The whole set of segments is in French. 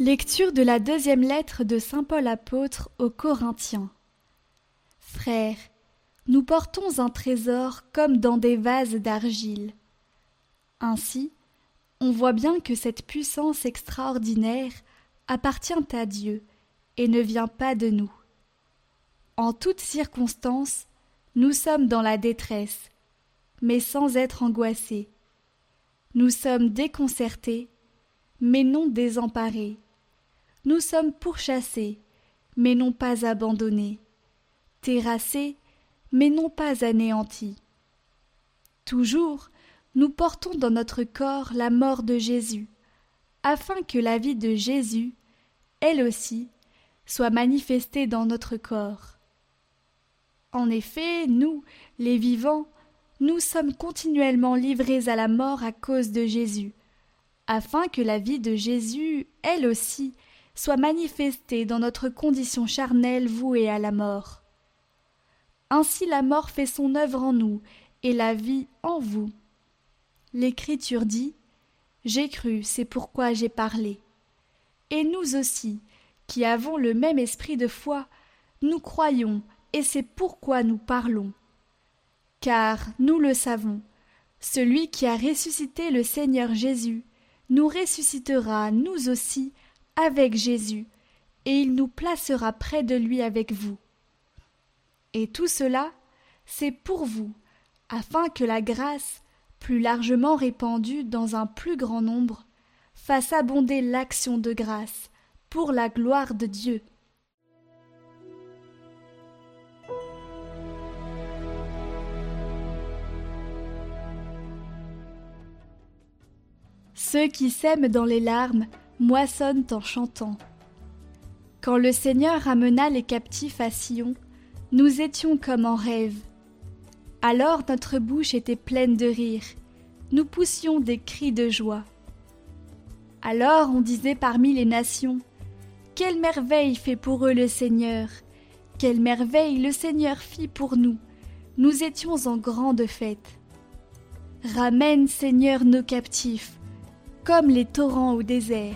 Lecture de la deuxième lettre de Saint Paul apôtre aux Corinthiens. Frères, nous portons un trésor comme dans des vases d'argile. Ainsi, on voit bien que cette puissance extraordinaire appartient à Dieu et ne vient pas de nous. En toutes circonstances, nous sommes dans la détresse, mais sans être angoissés. Nous sommes déconcertés, mais non désemparés nous sommes pourchassés, mais non pas abandonnés, terrassés, mais non pas anéantis. Toujours, nous portons dans notre corps la mort de Jésus, afin que la vie de Jésus, elle aussi, soit manifestée dans notre corps. En effet, nous, les vivants, nous sommes continuellement livrés à la mort à cause de Jésus, afin que la vie de Jésus, elle aussi, soit manifestée dans notre condition charnelle vouée à la mort. Ainsi la mort fait son œuvre en nous, et la vie en vous. L'Écriture dit J'ai cru, c'est pourquoi j'ai parlé. Et nous aussi, qui avons le même esprit de foi, nous croyons, et c'est pourquoi nous parlons. Car, nous le savons, celui qui a ressuscité le Seigneur Jésus nous ressuscitera, nous aussi, avec Jésus, et il nous placera près de lui avec vous. Et tout cela, c'est pour vous, afin que la grâce, plus largement répandue dans un plus grand nombre, fasse abonder l'action de grâce pour la gloire de Dieu. Ceux qui sèment dans les larmes moissonnent en chantant. Quand le Seigneur amena les captifs à Sion, nous étions comme en rêve. Alors notre bouche était pleine de rire, nous poussions des cris de joie. Alors on disait parmi les nations, Quelle merveille fait pour eux le Seigneur, quelle merveille le Seigneur fit pour nous, nous étions en grande fête. Ramène Seigneur nos captifs, comme les torrents au désert.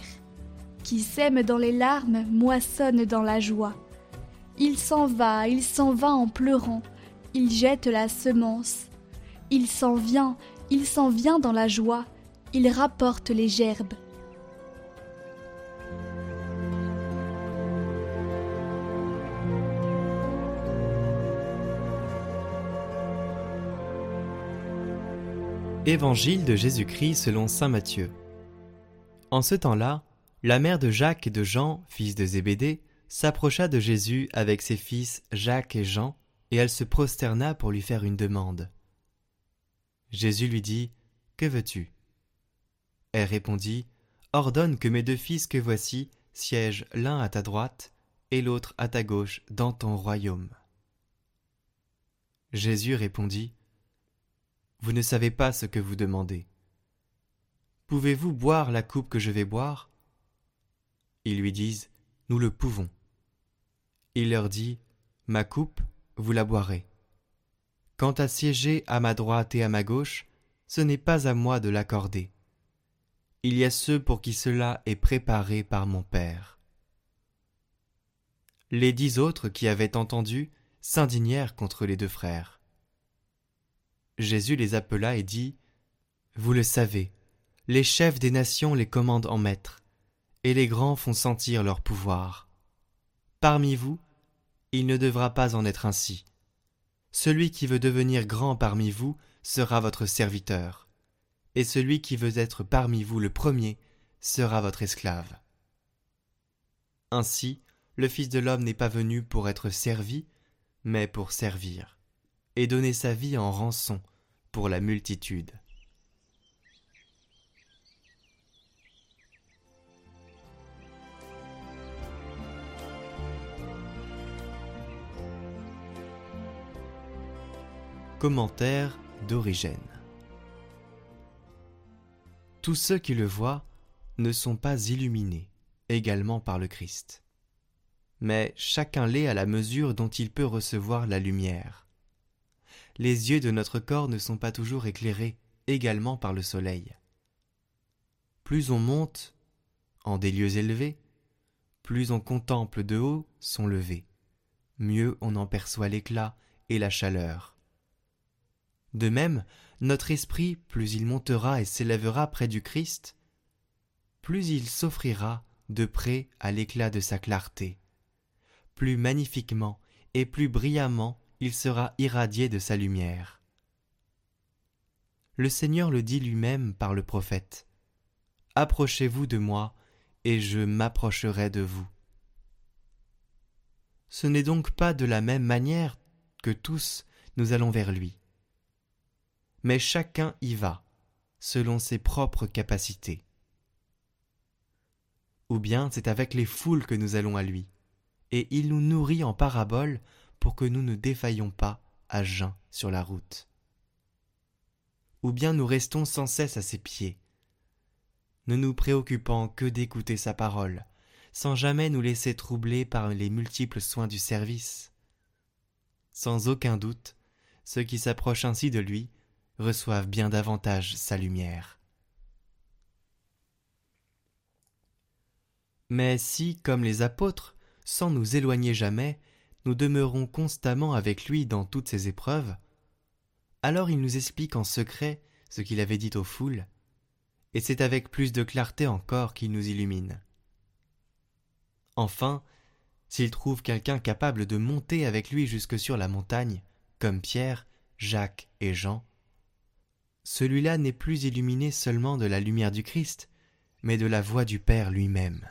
Qui sème dans les larmes moissonne dans la joie. Il s'en va, il s'en va en pleurant, il jette la semence. Il s'en vient, il s'en vient dans la joie, il rapporte les gerbes. Évangile de Jésus-Christ selon Saint Matthieu. En ce temps-là, la mère de Jacques et de Jean, fils de Zébédée, s'approcha de Jésus avec ses fils Jacques et Jean, et elle se prosterna pour lui faire une demande. Jésus lui dit Que veux-tu? Elle répondit Ordonne que mes deux fils que voici siègent l'un à ta droite et l'autre à ta gauche dans ton royaume. Jésus répondit Vous ne savez pas ce que vous demandez. Pouvez-vous boire la coupe que je vais boire? Ils lui disent Nous le pouvons. Il leur dit Ma coupe, vous la boirez. Quant à siéger à ma droite et à ma gauche, ce n'est pas à moi de l'accorder. Il y a ceux pour qui cela est préparé par mon Père. Les dix autres qui avaient entendu s'indignèrent contre les deux frères. Jésus les appela et dit Vous le savez, les chefs des nations les commandent en maîtres, et les grands font sentir leur pouvoir. Parmi vous, il ne devra pas en être ainsi. Celui qui veut devenir grand parmi vous sera votre serviteur, et celui qui veut être parmi vous le premier sera votre esclave. Ainsi, le Fils de l'homme n'est pas venu pour être servi, mais pour servir, et donner sa vie en rançon pour la multitude. Commentaire d'Origène Tous ceux qui le voient ne sont pas illuminés également par le Christ. Mais chacun l'est à la mesure dont il peut recevoir la lumière. Les yeux de notre corps ne sont pas toujours éclairés également par le soleil. Plus on monte, en des lieux élevés, plus on contemple de haut son lever, mieux on en perçoit l'éclat et la chaleur. De même, notre esprit, plus il montera et s'élèvera près du Christ, plus il s'offrira de près à l'éclat de sa clarté, plus magnifiquement et plus brillamment il sera irradié de sa lumière. Le Seigneur le dit lui-même par le prophète. Approchez-vous de moi, et je m'approcherai de vous. Ce n'est donc pas de la même manière que tous nous allons vers lui. Mais chacun y va, selon ses propres capacités. Ou bien c'est avec les foules que nous allons à lui, et il nous nourrit en paraboles pour que nous ne défaillions pas à jeun sur la route. Ou bien nous restons sans cesse à ses pieds, ne nous préoccupant que d'écouter sa parole, sans jamais nous laisser troubler par les multiples soins du service. Sans aucun doute, ceux qui s'approchent ainsi de lui reçoivent bien davantage sa lumière. Mais si, comme les apôtres, sans nous éloigner jamais, nous demeurons constamment avec lui dans toutes ses épreuves, alors il nous explique en secret ce qu'il avait dit aux foules, et c'est avec plus de clarté encore qu'il nous illumine. Enfin, s'il trouve quelqu'un capable de monter avec lui jusque sur la montagne, comme Pierre, Jacques et Jean, celui-là n'est plus illuminé seulement de la lumière du Christ, mais de la voix du Père lui-même.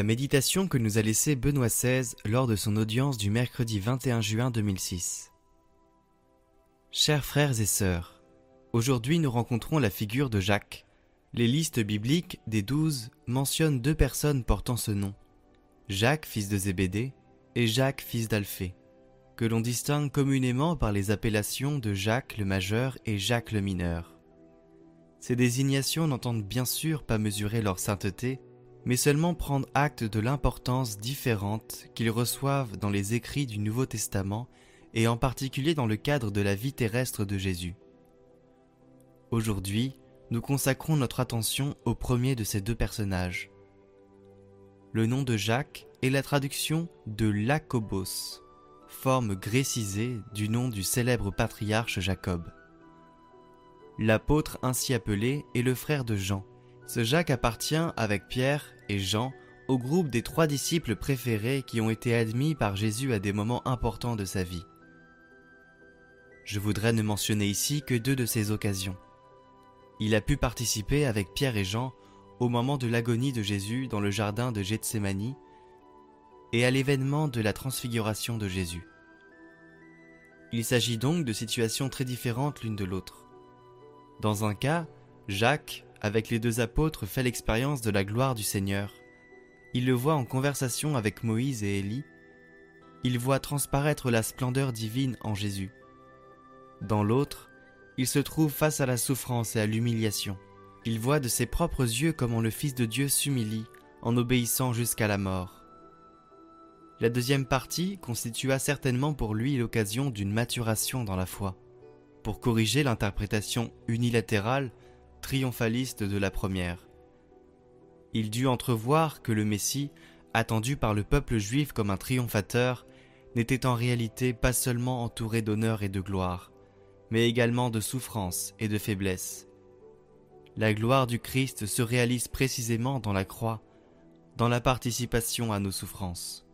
La méditation que nous a laissée Benoît XVI lors de son audience du mercredi 21 juin 2006. Chers frères et sœurs, aujourd'hui nous rencontrons la figure de Jacques. Les listes bibliques des douze mentionnent deux personnes portant ce nom, Jacques fils de Zébédée et Jacques fils d'Alphée, que l'on distingue communément par les appellations de Jacques le majeur et Jacques le mineur. Ces désignations n'entendent bien sûr pas mesurer leur sainteté, mais seulement prendre acte de l'importance différente qu'ils reçoivent dans les écrits du Nouveau Testament et en particulier dans le cadre de la vie terrestre de Jésus. Aujourd'hui, nous consacrons notre attention au premier de ces deux personnages. Le nom de Jacques est la traduction de Lacobos, forme grécisée du nom du célèbre patriarche Jacob. L'apôtre ainsi appelé est le frère de Jean. Ce Jacques appartient, avec Pierre et Jean, au groupe des trois disciples préférés qui ont été admis par Jésus à des moments importants de sa vie. Je voudrais ne mentionner ici que deux de ces occasions. Il a pu participer avec Pierre et Jean au moment de l'agonie de Jésus dans le jardin de Gethsémani et à l'événement de la transfiguration de Jésus. Il s'agit donc de situations très différentes l'une de l'autre. Dans un cas, Jacques, avec les deux apôtres, fait l'expérience de la gloire du Seigneur. Il le voit en conversation avec Moïse et Élie. Il voit transparaître la splendeur divine en Jésus. Dans l'autre, il se trouve face à la souffrance et à l'humiliation. Il voit de ses propres yeux comment le Fils de Dieu s'humilie en obéissant jusqu'à la mort. La deuxième partie constitua certainement pour lui l'occasion d'une maturation dans la foi, pour corriger l'interprétation unilatérale, triomphaliste de la première. Il dut entrevoir que le Messie, attendu par le peuple juif comme un triomphateur, n'était en réalité pas seulement entouré d'honneur et de gloire, mais également de souffrance et de faiblesse. La gloire du Christ se réalise précisément dans la croix, dans la participation à nos souffrances.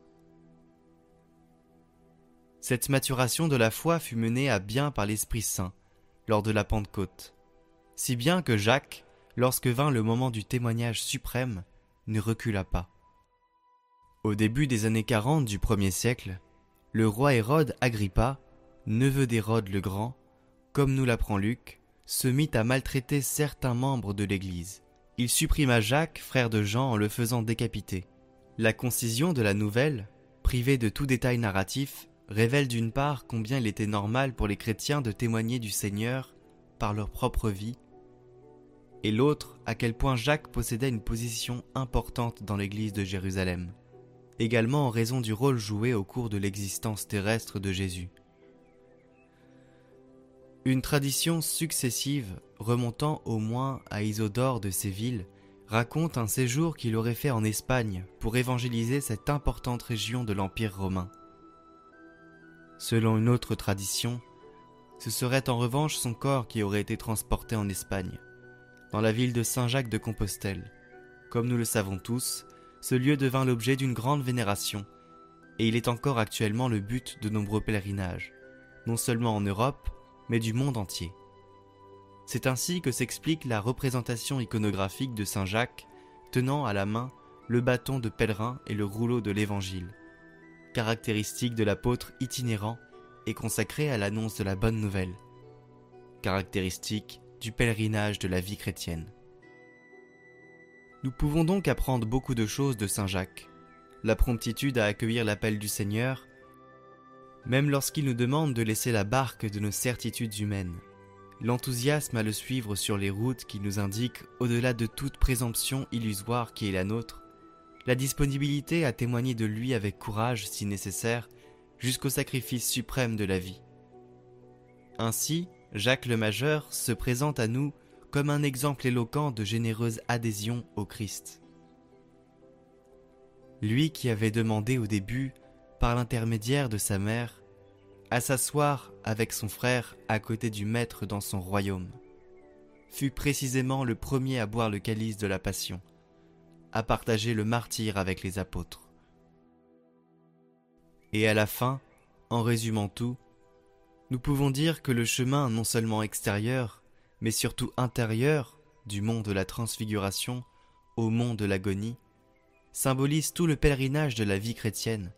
Cette maturation de la foi fut menée à bien par l'Esprit Saint lors de la Pentecôte, si bien que Jacques, lorsque vint le moment du témoignage suprême, ne recula pas. Au début des années 40 du premier siècle, le roi Hérode Agrippa, neveu d'Hérode le Grand, comme nous l'apprend Luc, se mit à maltraiter certains membres de l'Église. Il supprima Jacques, frère de Jean, en le faisant décapiter. La concision de la nouvelle, privée de tout détail narratif, révèle d'une part combien il était normal pour les chrétiens de témoigner du Seigneur par leur propre vie, et l'autre à quel point Jacques possédait une position importante dans l'Église de Jérusalem, également en raison du rôle joué au cours de l'existence terrestre de Jésus. Une tradition successive, remontant au moins à Isodore de Séville, raconte un séjour qu'il aurait fait en Espagne pour évangéliser cette importante région de l'Empire romain. Selon une autre tradition, ce serait en revanche son corps qui aurait été transporté en Espagne, dans la ville de Saint-Jacques de Compostelle. Comme nous le savons tous, ce lieu devint l'objet d'une grande vénération, et il est encore actuellement le but de nombreux pèlerinages, non seulement en Europe, mais du monde entier. C'est ainsi que s'explique la représentation iconographique de Saint Jacques tenant à la main le bâton de pèlerin et le rouleau de l'Évangile, caractéristique de l'apôtre itinérant et consacré à l'annonce de la bonne nouvelle, caractéristique du pèlerinage de la vie chrétienne. Nous pouvons donc apprendre beaucoup de choses de Saint Jacques, la promptitude à accueillir l'appel du Seigneur, même lorsqu'il nous demande de laisser la barque de nos certitudes humaines, l'enthousiasme à le suivre sur les routes qui nous indiquent au-delà de toute présomption illusoire qui est la nôtre, la disponibilité à témoigner de lui avec courage si nécessaire, jusqu'au sacrifice suprême de la vie. Ainsi, Jacques le Majeur se présente à nous comme un exemple éloquent de généreuse adhésion au Christ. Lui qui avait demandé au début par l'intermédiaire de sa mère, à s'asseoir avec son frère à côté du Maître dans son royaume, fut précisément le premier à boire le calice de la passion, à partager le martyr avec les apôtres. Et à la fin, en résumant tout, nous pouvons dire que le chemin non seulement extérieur, mais surtout intérieur du monde de la transfiguration au monde de l'agonie, symbolise tout le pèlerinage de la vie chrétienne,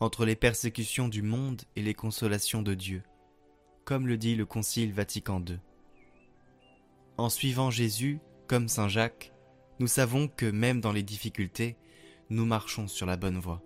entre les persécutions du monde et les consolations de Dieu, comme le dit le Concile Vatican II. En suivant Jésus, comme Saint Jacques, nous savons que même dans les difficultés, nous marchons sur la bonne voie.